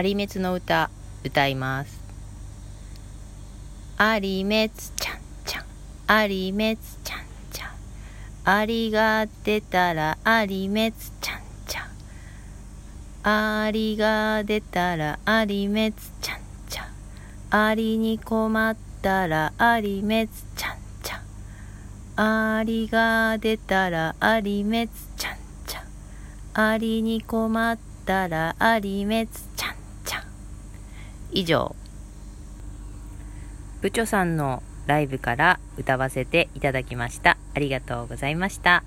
有滅の歌歌います。有滅ちゃんちゃん。有滅ちゃんちゃん。ありが出たら有滅ちゃんちゃん。ありが出たら有滅ちゃんちゃん。ありに困ったら有滅ちゃんちゃん。ありが出たら有滅ちゃんちゃん。ありに困ったら有滅ちゃんちゃん。以上部長さんのライブから歌わせていただきました。ありがとうございました。